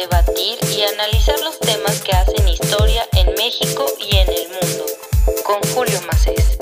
debatir y analizar los temas que hacen historia en México y en el mundo. Con Julio Macés.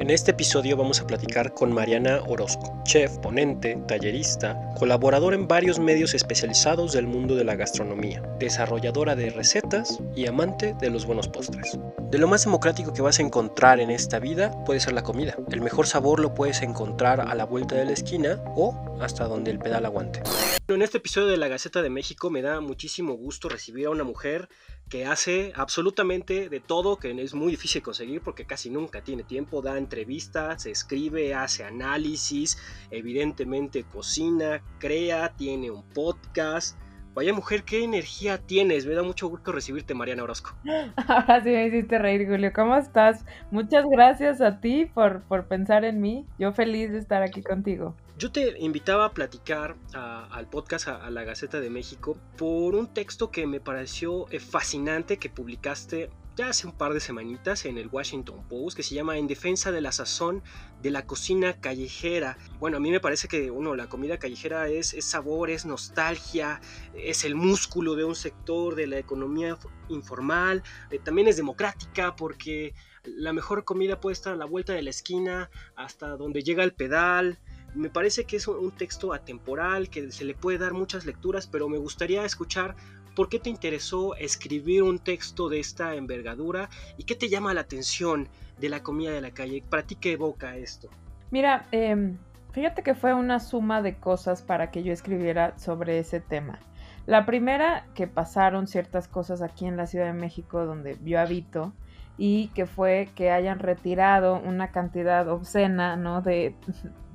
En este episodio vamos a platicar con Mariana Orozco, chef, ponente, tallerista, colaborador en varios medios especializados del mundo de la gastronomía, desarrolladora de recetas y amante de los buenos postres. De lo más democrático que vas a encontrar en esta vida puede ser la comida. El mejor sabor lo puedes encontrar a la vuelta de la esquina o hasta donde el pedal aguante. En este episodio de la Gaceta de México me da muchísimo gusto recibir a una mujer que hace absolutamente de todo, que es muy difícil conseguir porque casi nunca tiene tiempo, da entrevistas, escribe, hace análisis, evidentemente cocina, crea, tiene un podcast. Vaya mujer, qué energía tienes. Me da mucho gusto recibirte, Mariana Orozco. Ahora sí me hiciste reír, Julio. ¿Cómo estás? Muchas gracias a ti por, por pensar en mí. Yo feliz de estar aquí contigo. Yo te invitaba a platicar al podcast, a, la Gaceta de México, por un texto que me pareció eh, fascinante que publicaste ya hace un par de semanitas en el Washington Post que se llama En defensa de la sazón de la cocina callejera. Bueno, a mí me parece que uno, la comida callejera es, sabor, es nostalgia, es el músculo de un sector de la economía informal, eh, también es democrática porque la mejor comida puede estar a la vuelta de la esquina, hasta donde llega el pedal. Me parece que es un texto atemporal, que se le puede dar muchas lecturas, pero me gustaría escuchar ¿Por qué te interesó escribir un texto de esta envergadura? ¿Y qué te llama la atención de la comida de la calle? ¿Para ti qué evoca esto? Mira, em, fíjate que fue una suma de cosas para que yo escribiera sobre ese tema. La primera, que pasaron ciertas cosas aquí en la Ciudad de México donde yo habito y que fue que hayan retirado una cantidad obscena, ¿no? De,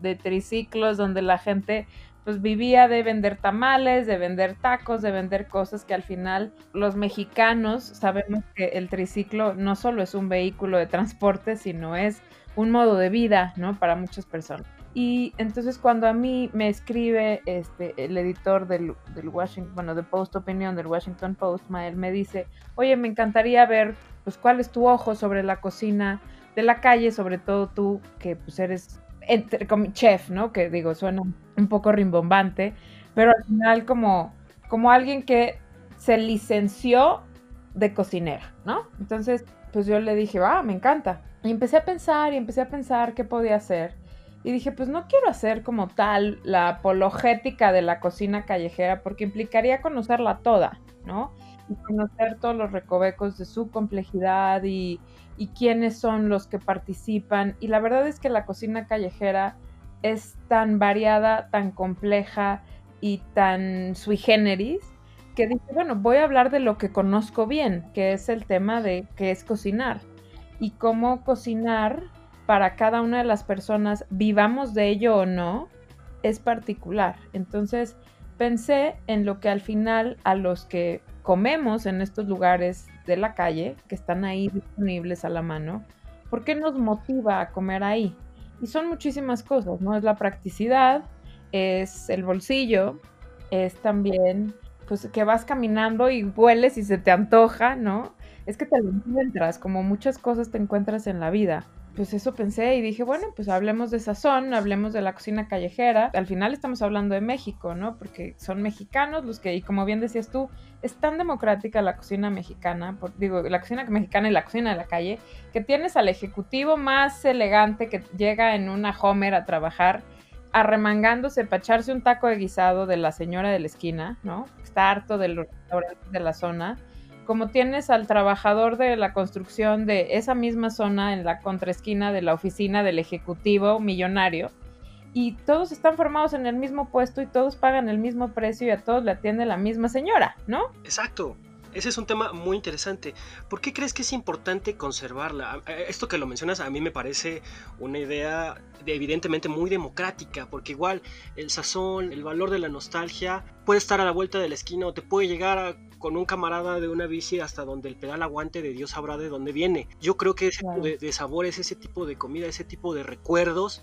de triciclos donde la gente pues vivía de vender tamales, de vender tacos, de vender cosas que al final los mexicanos sabemos que el triciclo no solo es un vehículo de transporte, sino es un modo de vida, ¿no? Para muchas personas. Y entonces cuando a mí me escribe este, el editor del, del Washington, bueno, de Post Opinion del Washington Post, Mael me dice, oye, me encantaría ver, pues, cuál es tu ojo sobre la cocina de la calle, sobre todo tú, que pues eres entre, como chef, ¿no? Que digo, suena un poco rimbombante, pero al final como, como alguien que se licenció de cocinera, ¿no? Entonces, pues yo le dije, ah, me encanta. Y empecé a pensar y empecé a pensar qué podía hacer. Y dije, pues no quiero hacer como tal la apologética de la cocina callejera porque implicaría conocerla toda, ¿no? Y conocer todos los recovecos de su complejidad y, y quiénes son los que participan. Y la verdad es que la cocina callejera es tan variada, tan compleja y tan sui generis que dije, bueno, voy a hablar de lo que conozco bien, que es el tema de qué es cocinar y cómo cocinar para cada una de las personas, vivamos de ello o no, es particular. Entonces pensé en lo que al final a los que comemos en estos lugares de la calle, que están ahí disponibles a la mano, ¿por qué nos motiva a comer ahí? Y son muchísimas cosas, ¿no? Es la practicidad, es el bolsillo, es también, pues que vas caminando y hueles y se te antoja, ¿no? Es que te lo encuentras, como muchas cosas te encuentras en la vida pues eso pensé y dije, bueno, pues hablemos de sazón, hablemos de la cocina callejera. Al final estamos hablando de México, ¿no? Porque son mexicanos los que, y como bien decías tú, es tan democrática la cocina mexicana, digo, la cocina mexicana y la cocina de la calle, que tienes al ejecutivo más elegante que llega en una Homer a trabajar, arremangándose para echarse un taco de guisado de la señora de la esquina, ¿no? Está harto del restaurante de la zona como tienes al trabajador de la construcción de esa misma zona en la contraesquina de la oficina del ejecutivo millonario, y todos están formados en el mismo puesto y todos pagan el mismo precio y a todos le atiende la misma señora, ¿no? Exacto. Ese es un tema muy interesante. ¿Por qué crees que es importante conservarla? Esto que lo mencionas a mí me parece una idea evidentemente muy democrática, porque igual el sazón, el valor de la nostalgia puede estar a la vuelta de la esquina o te puede llegar con un camarada de una bici hasta donde el pedal aguante de Dios sabrá de dónde viene. Yo creo que ese tipo de, de sabores, ese tipo de comida, ese tipo de recuerdos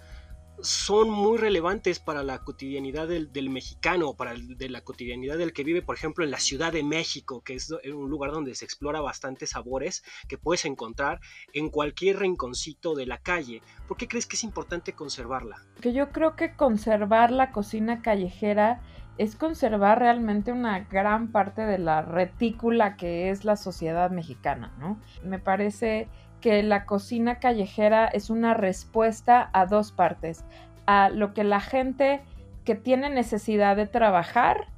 son muy relevantes para la cotidianidad del, mexicano, para de la cotidianidad del que vive, por ejemplo, en la Ciudad de México, que es un lugar donde se explora bastantes sabores que puedes encontrar en cualquier rinconcito de la calle. ¿Por qué crees que es importante conservarla? Que yo creo que conservar la cocina callejera es conservar realmente una gran parte de la retícula que es la sociedad mexicana, ¿no? Me parece que la cocina callejera es una respuesta a dos partes, a lo que la gente que tiene necesidad de trabajar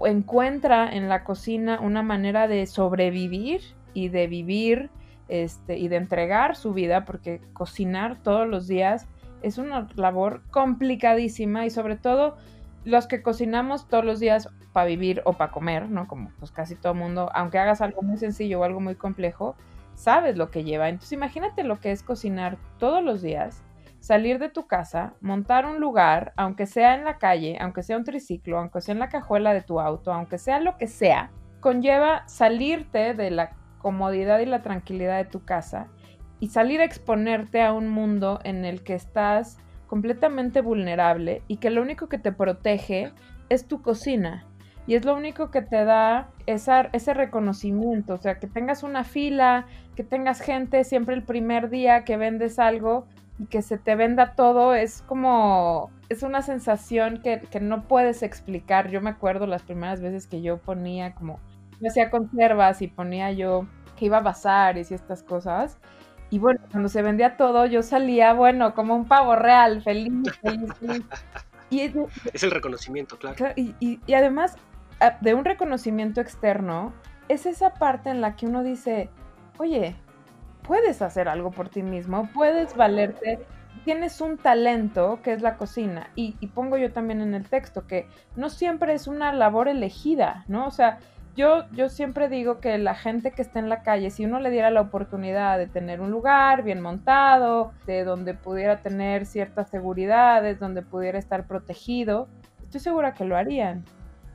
encuentra en la cocina una manera de sobrevivir y de vivir este, y de entregar su vida, porque cocinar todos los días es una labor complicadísima y sobre todo los que cocinamos todos los días para vivir o para comer, ¿no? Como pues casi todo mundo, aunque hagas algo muy sencillo o algo muy complejo, sabes lo que lleva. Entonces imagínate lo que es cocinar todos los días, salir de tu casa, montar un lugar, aunque sea en la calle, aunque sea un triciclo, aunque sea en la cajuela de tu auto, aunque sea lo que sea, conlleva salirte de la comodidad y la tranquilidad de tu casa y salir a exponerte a un mundo en el que estás completamente vulnerable y que lo único que te protege es tu cocina. Y es lo único que te da ese reconocimiento, o sea, que tengas una fila, que tengas gente siempre el primer día que vendes algo y que se te venda todo, es como, es una sensación que, que no puedes explicar. Yo me acuerdo las primeras veces que yo ponía como, me hacía conservas y ponía yo que iba a bazares y estas cosas. Y bueno, cuando se vendía todo, yo salía, bueno, como un pavo real, feliz, feliz, feliz. Y es, el reconocimiento, claro. Y, y, y, además, ah, de un reconocimiento externo, es esa parte en la que uno dice, oye, puedes hacer algo por ti mismo, puedes valerte, tienes un talento que es la cocina. Y, y pongo yo también en el texto que no siempre es una labor elegida, ¿no? O sea, yo, yo siempre digo que la gente que está en la calle, si uno le diera la oportunidad de tener un lugar bien montado, de donde pudiera tener ciertas seguridades, donde pudiera estar protegido, estoy segura que lo harían.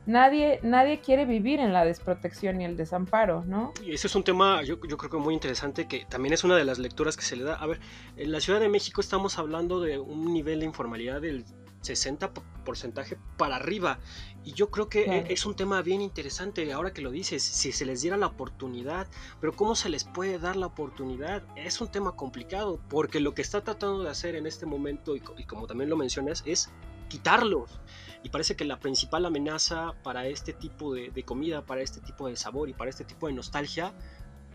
Nadie, nadie quiere vivir en la desprotección y el desamparo, ¿no? Y ese es un tema, yo, yo, creo que muy interesante, que también es una de las lecturas que se le da. A ver, en la Ciudad de México estamos hablando de un nivel de informalidad del 60 porcentaje para arriba. Y yo creo que es un tema bien interesante ahora que lo dices, si se les diera la oportunidad, pero ¿cómo se les puede dar la oportunidad? Es un tema complicado, porque lo que está tratando de hacer en este momento, y, como también lo mencionas, es quitarlos. Y parece que la principal amenaza para este tipo de, de comida, para este tipo de sabor y para este tipo de nostalgia,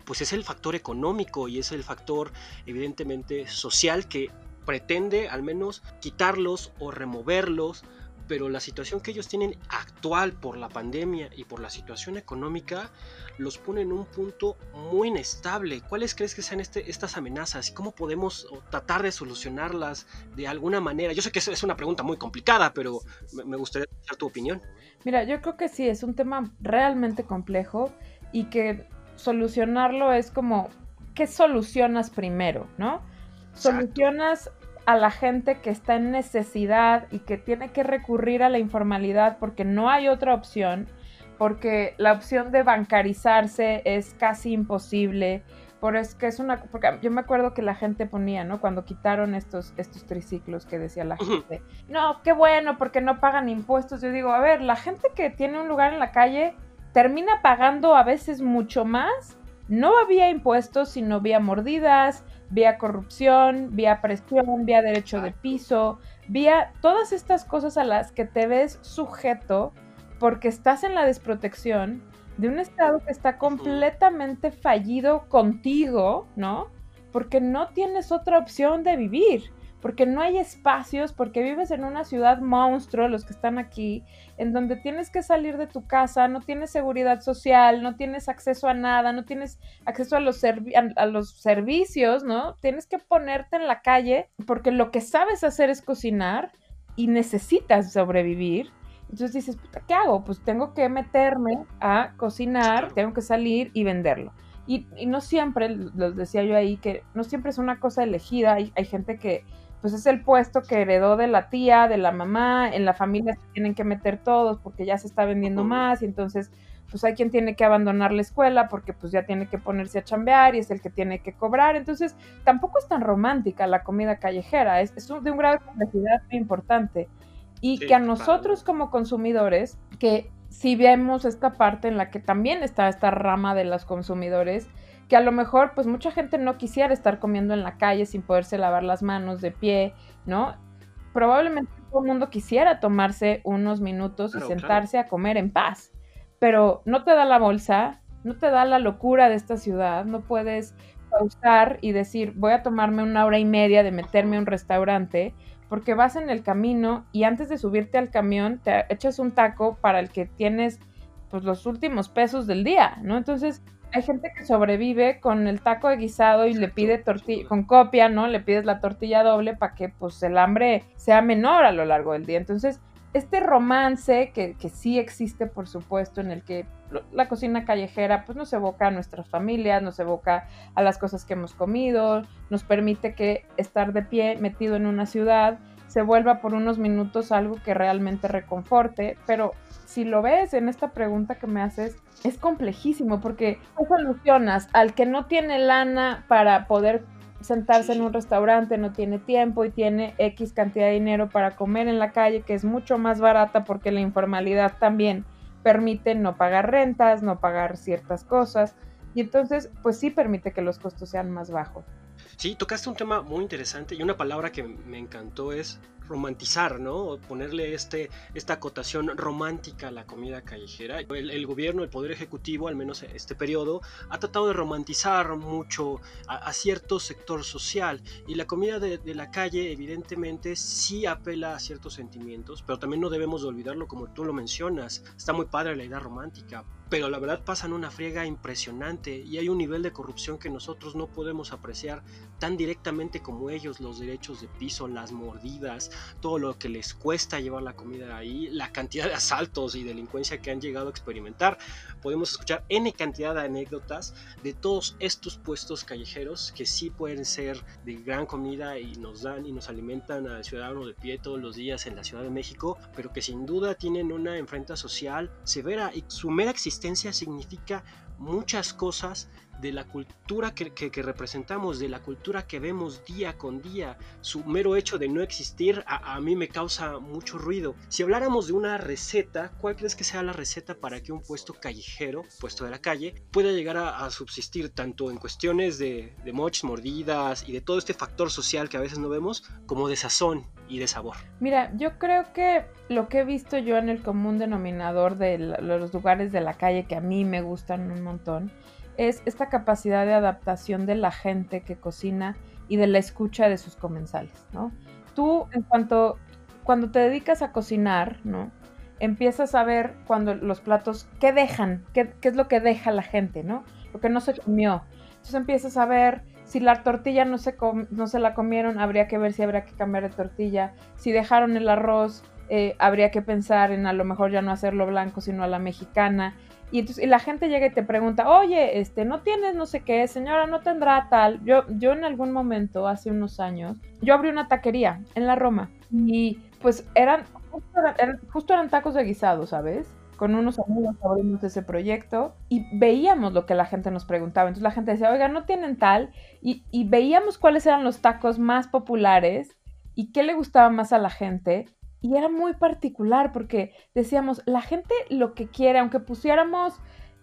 pues es el factor económico y es el factor evidentemente social que pretende al menos quitarlos o removerlos, pero la situación que ellos tienen actual por la pandemia y por la situación económica los pone en un punto muy inestable. ¿Cuáles crees que sean este, estas amenazas y cómo podemos tratar de solucionarlas de alguna manera? Yo sé que es una pregunta muy complicada, pero me gustaría escuchar tu opinión. Mira, yo creo que sí, es un tema realmente complejo y que solucionarlo es como, ¿qué solucionas primero? ¿No? Solucionas a la gente que está en necesidad y que tiene que recurrir a la informalidad porque no hay otra opción, porque la opción de bancarizarse es casi imposible, por es que es una porque yo me acuerdo que la gente ponía, ¿no? Cuando quitaron estos estos triciclos que decía la gente, "No, qué bueno porque no pagan impuestos." Yo digo, "A ver, la gente que tiene un lugar en la calle termina pagando a veces mucho más. No había impuestos, sino había mordidas, vía corrupción, vía presión, vía derecho de piso, vía todas estas cosas a las que te ves sujeto porque estás en la desprotección de un Estado que está completamente fallido contigo, ¿no? Porque no tienes otra opción de vivir porque no hay espacios, porque vives en una ciudad monstruo, los que están aquí, en donde tienes que salir de tu casa, no tienes seguridad social, no tienes acceso a nada, no tienes acceso a los, a, los servicios, ¿no? Tienes que ponerte en la calle porque lo que sabes hacer es cocinar y necesitas sobrevivir. Entonces dices, ¿qué hago? Pues tengo que meterme a cocinar, tengo que salir y venderlo. Y, no siempre, los decía yo ahí, que no siempre es una cosa elegida. hay gente que pues es el puesto que heredó de la tía, de la mamá, en la familia se tienen que meter todos porque ya se está vendiendo más y entonces pues hay quien tiene que abandonar la escuela porque pues ya tiene que ponerse a chambear y es el que tiene que cobrar. Entonces tampoco es tan romántica la comida callejera, es, de un grado de complejidad muy importante. Y que a nosotros como consumidores, que si vemos esta parte en la que también está esta rama de los consumidores, que a lo mejor pues mucha gente no quisiera estar comiendo en la calle sin poderse lavar las manos de pie, ¿no? Probablemente todo el mundo quisiera tomarse unos minutos y sentarse a comer en paz, pero no te da la bolsa, no te da la locura de esta ciudad, no puedes pausar y decir, voy a tomarme una hora y media de meterme a un restaurante, porque vas en el camino y antes de subirte al camión te echas un taco para el que tienes pues los últimos pesos del día, ¿no? Entonces, hay gente que sobrevive con el taco de guisado y le pide tortilla, con copia, ¿no? Le pides la tortilla doble para que pues el hambre sea menor a lo largo del día. Entonces, este romance que, que sí existe, por supuesto, en el que la cocina callejera pues nos evoca a nuestras familias, nos evoca a las cosas que hemos comido, nos permite que estar de pie metido en una ciudad se vuelva por unos minutos algo que realmente reconforte, pero si lo ves en esta pregunta que me haces, es complejísimo porque tú solucionas al que no tiene lana para poder sentarse en un restaurante, no tiene tiempo y tiene X cantidad de dinero para comer en la calle, que es mucho más barata porque la informalidad también permite no pagar rentas, no pagar ciertas cosas, y entonces pues sí permite que los costos sean más bajos. Sí, tocaste un tema muy interesante y una palabra que me encantó es romantizar, ¿no? Ponerle este, esta acotación romántica a la comida callejera. El, gobierno, el poder ejecutivo, al menos este periodo, ha tratado de romantizar mucho a, cierto sector social y la comida de, la calle evidentemente sí apela a ciertos sentimientos, pero también no debemos de olvidarlo como tú lo mencionas. Está muy padre la idea romántica, pero la verdad pasan una friega impresionante y hay un nivel de corrupción que nosotros no podemos apreciar tan directamente como ellos, los derechos de piso, las mordidas, todo lo que les cuesta llevar la comida ahí, la cantidad de asaltos y delincuencia que han llegado a experimentar. Podemos escuchar N cantidad de anécdotas de todos estos puestos callejeros que sí pueden ser de gran comida y nos dan y nos alimentan al ciudadano de pie todos los días en la Ciudad de México, pero que sin duda tienen una enfrenta social severa y su mera existencia significa muchas cosas de la cultura que, representamos, de la cultura que vemos día con día. Su mero hecho de no existir a, mí me causa mucho ruido. Si habláramos de una receta, ¿cuál crees que sea la receta para que un puesto callejero, puesto de la calle, pueda llegar a, subsistir tanto en cuestiones de, de mochis, mordidas y de todo este factor social que a veces no vemos, como de sazón y de sabor? Mira, yo creo que lo que he visto yo en el común denominador de los lugares de la calle que a mí me gustan un montón, es esta capacidad de adaptación de la gente que cocina y de la escucha de sus comensales, ¿no? Tú, en cuanto, cuando te dedicas a cocinar, ¿no? Empiezas a ver cuando los platos, ¿qué dejan? ¿Qué, es lo que deja la gente, ¿no? Lo que no se comió. Entonces empiezas a ver si la tortilla no se, no se la comieron, habría que ver si habría que cambiar de tortilla. Si dejaron el arroz, eh, habría que pensar en a lo mejor ya no hacerlo blanco, sino a la mexicana. Y entonces la gente llega y te pregunta, oye, este, no tienes no sé qué, señora, no tendrá tal. Yo, yo en algún momento, hace unos años, yo abrí una taquería en la Roma y pues eran, justo eran, tacos de guisado, ¿sabes? Con unos amigos abrimos ese proyecto y veíamos lo que la gente nos preguntaba. Entonces la gente decía, oiga, no tienen tal. Y, y veíamos cuáles eran los tacos más populares y qué le gustaba más a la gente y era muy particular porque decíamos, la gente lo que quiere, aunque pusiéramos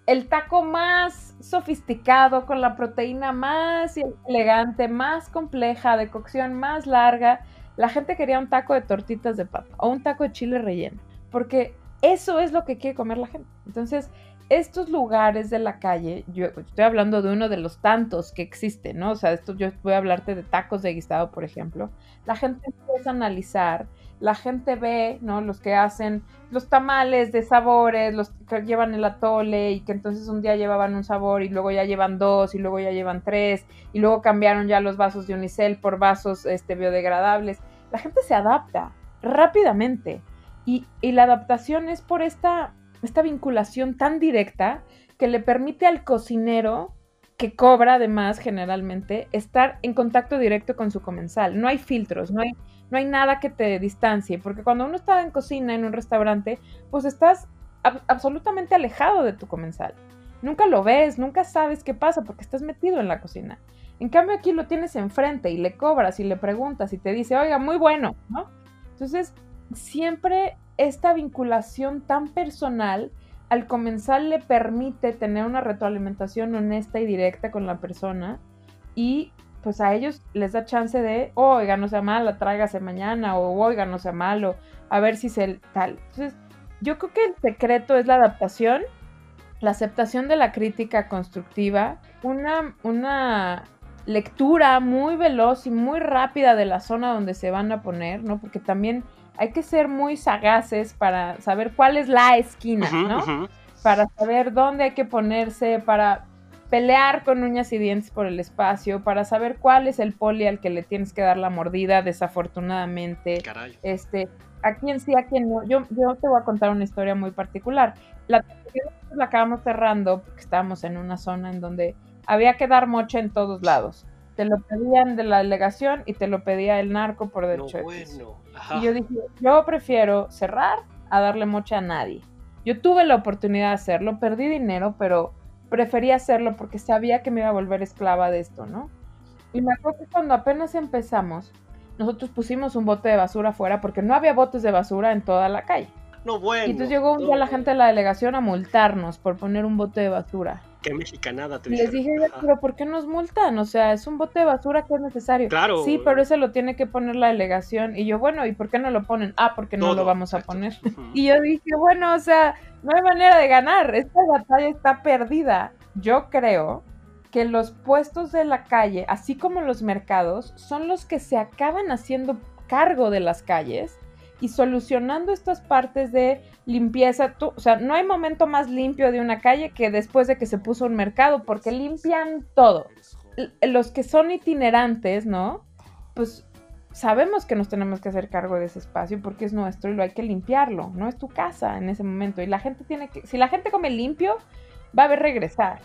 el taco más sofisticado, con la proteína más elegante, más compleja, de cocción más larga, la gente quería un taco de tortitas de papa o un taco de chile relleno, porque eso es lo que quiere comer la gente. Entonces, estos lugares de la calle, yo estoy hablando de uno de los tantos que existen, ¿no? O sea, esto yo voy a hablarte de tacos de guisado, por ejemplo. La gente empieza a analizar la gente ve, ¿no? Los que hacen los tamales de sabores, los que llevan el atole y que entonces un día llevaban un sabor y luego ya llevan dos y luego ya llevan tres y luego cambiaron ya los vasos de unicel por vasos este, biodegradables. La gente se adapta rápidamente y, y la adaptación es por esta, esta vinculación tan directa que le permite al cocinero que cobra además generalmente estar en contacto directo con su comensal. No hay filtros, no hay no hay nada que te distancie, porque cuando uno está en cocina, en un restaurante, pues estás absolutamente alejado de tu comensal. Nunca lo ves, nunca sabes qué pasa porque estás metido en la cocina. En cambio aquí lo tienes enfrente y le cobras y le preguntas y te dice, oiga, muy bueno, ¿no? Entonces, siempre esta vinculación tan personal al comensal le permite tener una retroalimentación honesta y directa con la persona y pues a ellos les da chance de, oiga, no sea mala, tráigase mañana, o oiga, no sea malo, a ver si se tal. Entonces, yo creo que el secreto es la adaptación, la aceptación de la crítica constructiva, una, una lectura muy veloz y muy rápida de la zona donde se van a poner, ¿no? Porque también hay que ser muy sagaces para saber cuál es la esquina, ¿no? Para saber dónde hay que ponerse, para pelear con uñas y dientes por el espacio, para saber cuál es el poli al que le tienes que dar la mordida, desafortunadamente. Caray. Este, a quién sí, a quién no. Yo, yo te voy a contar una historia muy particular. La, la acabamos cerrando porque estábamos en una zona en donde había que dar moche en todos lados. Te lo pedían de la delegación y te lo pedía el narco por derecho no, bueno. Y yo dije, yo prefiero cerrar a darle moche a nadie. Yo tuve la oportunidad de hacerlo, perdí dinero, pero prefería hacerlo porque sabía que me iba a volver esclava de esto, ¿no? Y me acuerdo que cuando apenas empezamos, nosotros pusimos un bote de basura afuera porque no había botes de basura en toda la calle. No, bueno. Y entonces llegó un día la gente de la delegación a multarnos por poner un bote de basura. Qué mexicanada te les dije, pero ¿por qué nos multan? O sea, es un bote de basura que es necesario. Claro. Sí, pero ese lo tiene que poner la delegación. Y yo, bueno, ¿y por qué no lo ponen? Ah, porque no lo vamos a exacto. poner. Y yo dije, bueno, o sea, no hay manera de ganar. Esta batalla está perdida. Yo creo que los puestos de la calle, así como los mercados, son los que se acaban haciendo cargo de las calles y solucionando estas partes de limpieza. Tú- o sea, no hay momento más limpio de una calle que después de que se puso un mercado, porque limpian todo. Los que son itinerantes, ¿no? Pues sabemos que nos tenemos que hacer cargo de ese espacio porque es nuestro y lo hay que limpiarlo, no es tu casa en ese momento. Y la gente tiene que, si la gente come limpio, va a ver regresar.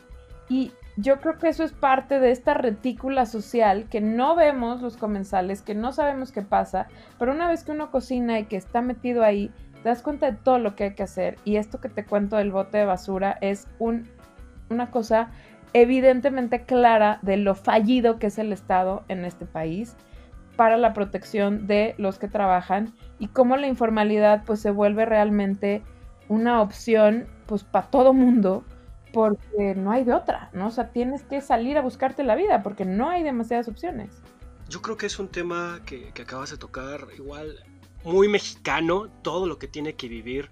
Y yo creo que eso es parte de esta retícula social que no vemos los comensales, que no sabemos qué pasa, pero una vez que uno cocina y que está metido ahí, te das cuenta de todo lo que hay que hacer. Y esto que te cuento del bote de basura es un, una cosa evidentemente clara de lo fallido que es el Estado en este país para la protección de los que trabajan y cómo la informalidad pues se vuelve realmente una opción pues para todo mundo porque no hay de otra, ¿no? O sea, tienes que salir a buscarte la vida porque no hay demasiadas opciones. Yo creo que es un tema que, acabas de tocar, igual muy mexicano, todo lo que tiene que vivir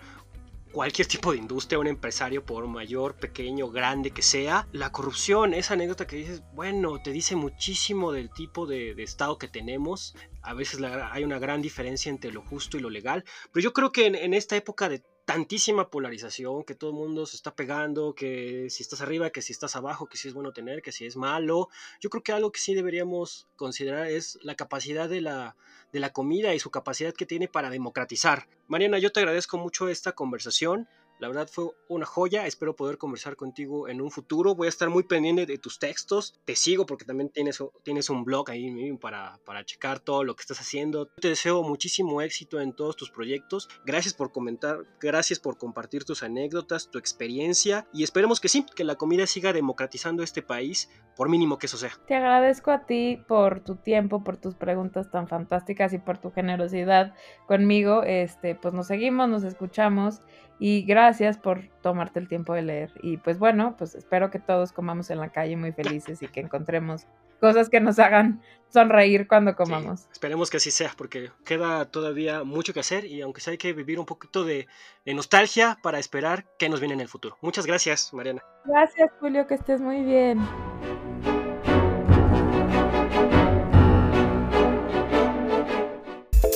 cualquier tipo de industria, un empresario, por mayor, pequeño, grande que sea. La corrupción, esa anécdota que dices, bueno, te dice muchísimo del tipo de, Estado que tenemos. A veces la- hay una gran diferencia entre lo justo y lo legal. Pero yo creo que en esta época de tantísima polarización, que todo el mundo se está pegando, que si estás arriba, que si estás abajo, que si es bueno tener, que si es malo, yo creo que algo que sí deberíamos considerar es la capacidad de la, de la comida y su capacidad que tiene para democratizar. Mariana, yo te agradezco mucho esta conversación. La verdad fue una joya. Espero poder conversar contigo en un futuro. Voy a estar muy pendiente de tus textos. Te sigo porque también tienes, un blog ahí mismo para, para checar todo lo que estás haciendo. Te deseo muchísimo éxito en todos tus proyectos. Gracias por comentar, gracias por compartir tus anécdotas, tu experiencia y esperemos que sí, que la comida siga democratizando este país, por mínimo que eso sea. Te agradezco a ti por tu tiempo, por tus preguntas tan fantásticas y por tu generosidad conmigo. Este, pues nos seguimos, nos escuchamos y gracias por tomarte el tiempo de leer. Y pues bueno, pues espero que todos comamos en la calle muy felices y que encontremos cosas que nos hagan sonreír cuando comamos. Sí, esperemos que así sea, porque queda todavía mucho que hacer y aunque sea hay que vivir un poquito de, de nostalgia para esperar qué nos viene en el futuro. Muchas gracias, Mariana. Gracias, Julio, que estés muy bien.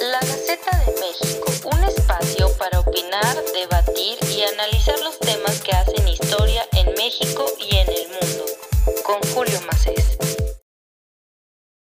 La Gaceta de México, opinar, debatir y analizar los temas que hacen historia en México y en el mundo. Con Julio Macés.